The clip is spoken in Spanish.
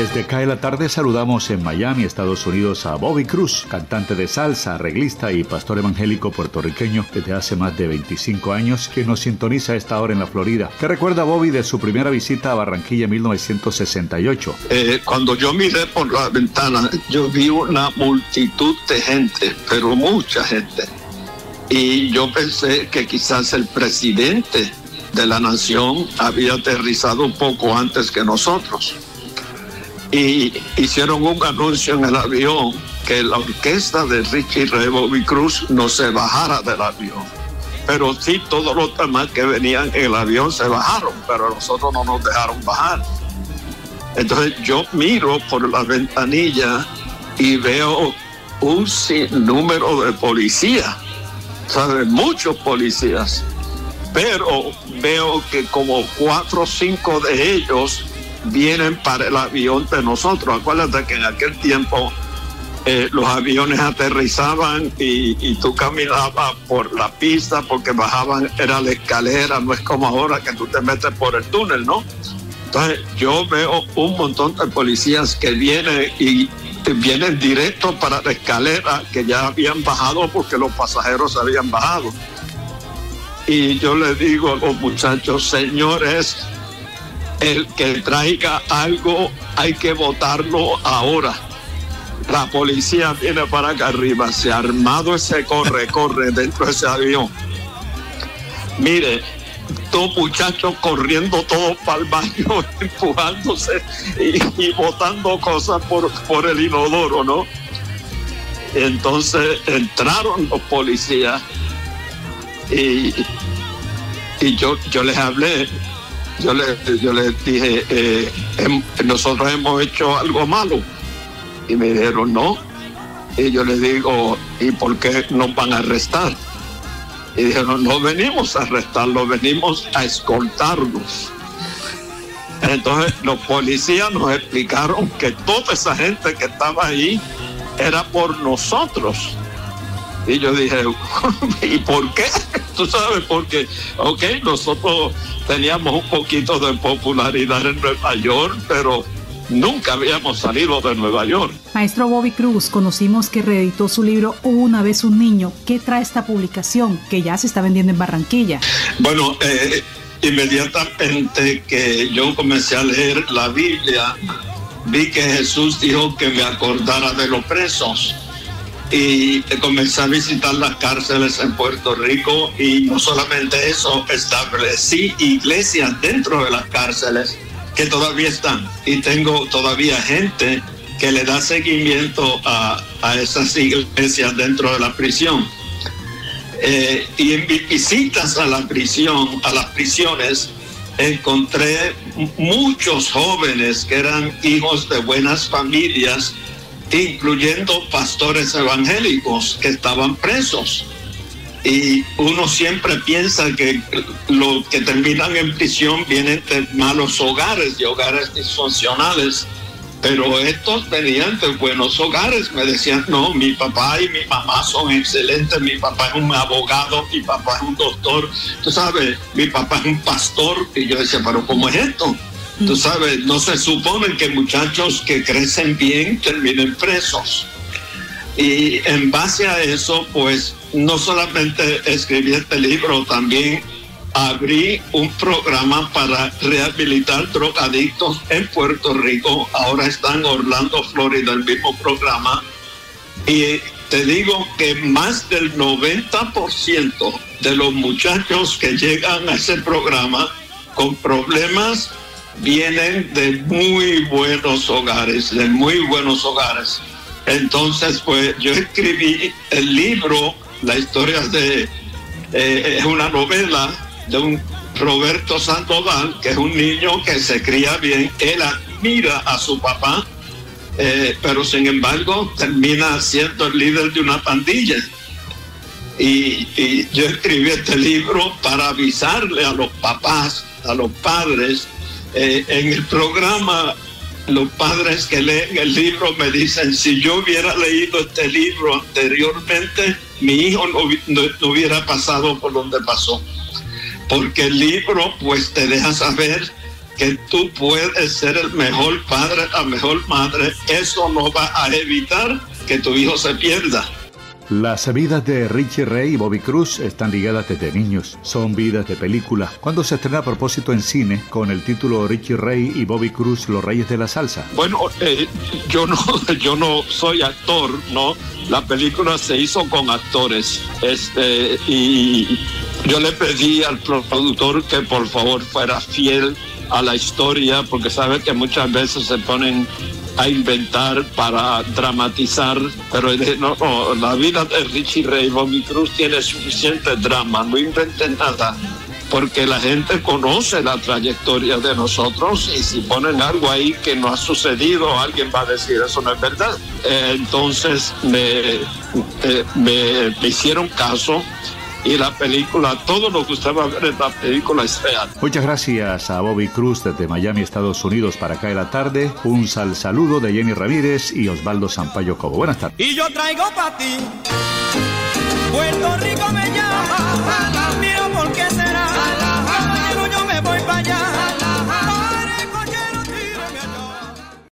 Desde Cae la Tarde saludamos en Miami, Estados Unidos, a Bobby Cruz, cantante de salsa, arreglista y pastor evangélico puertorriqueño desde hace más de 25 años, que nos sintoniza a esta hora en la Florida. ¿Qué recuerda Bobby de su primera visita a Barranquilla en 1968? Eh, cuando yo miré por la ventana, yo vi una multitud de gente, pero mucha gente. Y yo pensé que quizás el presidente de la nación había aterrizado un poco antes que nosotros y hicieron un anuncio en el avión que la orquesta de Richie Ray Bobby Cruz no se bajara del avión. Pero sí, todos los demás que venían en el avión se bajaron, pero nosotros no nos dejaron bajar. Entonces yo miro por la ventanilla y veo un sinnúmero de policías, ¿sabes? Muchos policías. Pero veo que como cuatro o cinco de ellos vienen para el avión de nosotros. Acuérdate que en aquel tiempo eh, los aviones aterrizaban y, tú caminabas por la pista porque bajaban, era la escalera, no es como ahora que tú te metes por el túnel, ¿no? Entonces yo veo un montón de policías que vienen y vienen directo para la escalera que ya habían bajado porque los pasajeros habían bajado. Y yo le digo a los muchachos, señores, el que traiga algo hay que votarlo ahora. La policía viene para acá arriba, se ha armado ese corre, corre dentro de ese avión. Mire, dos muchachos corriendo todos para el baño, empujándose y, botando cosas por, por el inodoro, ¿no? Entonces entraron los policías y, y yo, yo les hablé yo les yo dije, eh, nosotros hemos hecho algo malo. Y me dijeron, no. Y yo les digo, ¿y por qué nos van a arrestar? Y dijeron, no venimos a arrestarlos, venimos a escoltarlos. Entonces los policías nos explicaron que toda esa gente que estaba ahí era por nosotros. Y yo dije, ¿y por qué? Tú sabes, porque, ok, nosotros teníamos un poquito de popularidad en Nueva York, pero nunca habíamos salido de Nueva York. Maestro Bobby Cruz, conocimos que reeditó su libro Una vez un niño. ¿Qué trae esta publicación que ya se está vendiendo en Barranquilla? Bueno, eh, inmediatamente que yo comencé a leer la Biblia, vi que Jesús dijo que me acordara de los presos y comencé a visitar las cárceles en Puerto Rico y no solamente eso, establecí iglesias dentro de las cárceles que todavía están y tengo todavía gente que le da seguimiento a, esas iglesias dentro de la prisión. Eh, y en mis visitas a la prisión, a las prisiones, encontré muchos jóvenes que eran hijos de buenas familias incluyendo pastores evangélicos que estaban presos. Y uno siempre piensa que los que terminan en prisión vienen de malos hogares, de hogares disfuncionales, pero estos venían de buenos hogares. Me decían, no, mi papá y mi mamá son excelentes, mi papá es un abogado, mi papá es un doctor, tú sabes, mi papá es un pastor. Y yo decía, pero ¿cómo es esto? Tú sabes, no se supone que muchachos que crecen bien terminen presos. Y en base a eso, pues no solamente escribí este libro, también abrí un programa para rehabilitar drogadictos en Puerto Rico. Ahora está en Orlando, Florida, el mismo programa. Y te digo que más del 90% de los muchachos que llegan a ese programa con problemas vienen de muy buenos hogares, de muy buenos hogares. Entonces, pues yo escribí el libro, la historia de, eh, una novela de un Roberto Sandoval, que es un niño que se cría bien, él admira a su papá, eh, pero sin embargo termina siendo el líder de una pandilla. Y, y yo escribí este libro para avisarle a los papás, a los padres, eh, en el programa los padres que leen el libro me dicen, si yo hubiera leído este libro anteriormente, mi hijo no, hubiera pasado por donde pasó. Porque el libro pues te deja saber que tú puedes ser el mejor padre, la mejor madre, eso no va a evitar que tu hijo se pierda. Las vidas de Richie Ray y Bobby Cruz están ligadas desde niños. Son vidas de película. Cuando se estrena a propósito en cine con el título Richie Ray y Bobby Cruz, los reyes de la salsa. Bueno, eh, yo no, yo no soy actor, ¿no? La película se hizo con actores. Este, y yo le pedí al productor que por favor fuera fiel a la historia, porque sabe que muchas veces se ponen a inventar para dramatizar, pero no, la vida de Richie Ray Bobby Cruz tiene suficiente drama, no inventen nada, porque la gente conoce la trayectoria de nosotros y si ponen algo ahí que no ha sucedido, alguien va a decir eso no es verdad. Eh, entonces eh, me, me hicieron caso y la película, todo lo que usted va a ver en la película es real. Muchas gracias a Bobby Cruz desde Miami, Estados Unidos para acá de la tarde. Un sal saludo de Jenny Ramírez y Osvaldo Sampaio Cobo. Buenas tardes. Y yo traigo para ti, Puerto Rico me llama.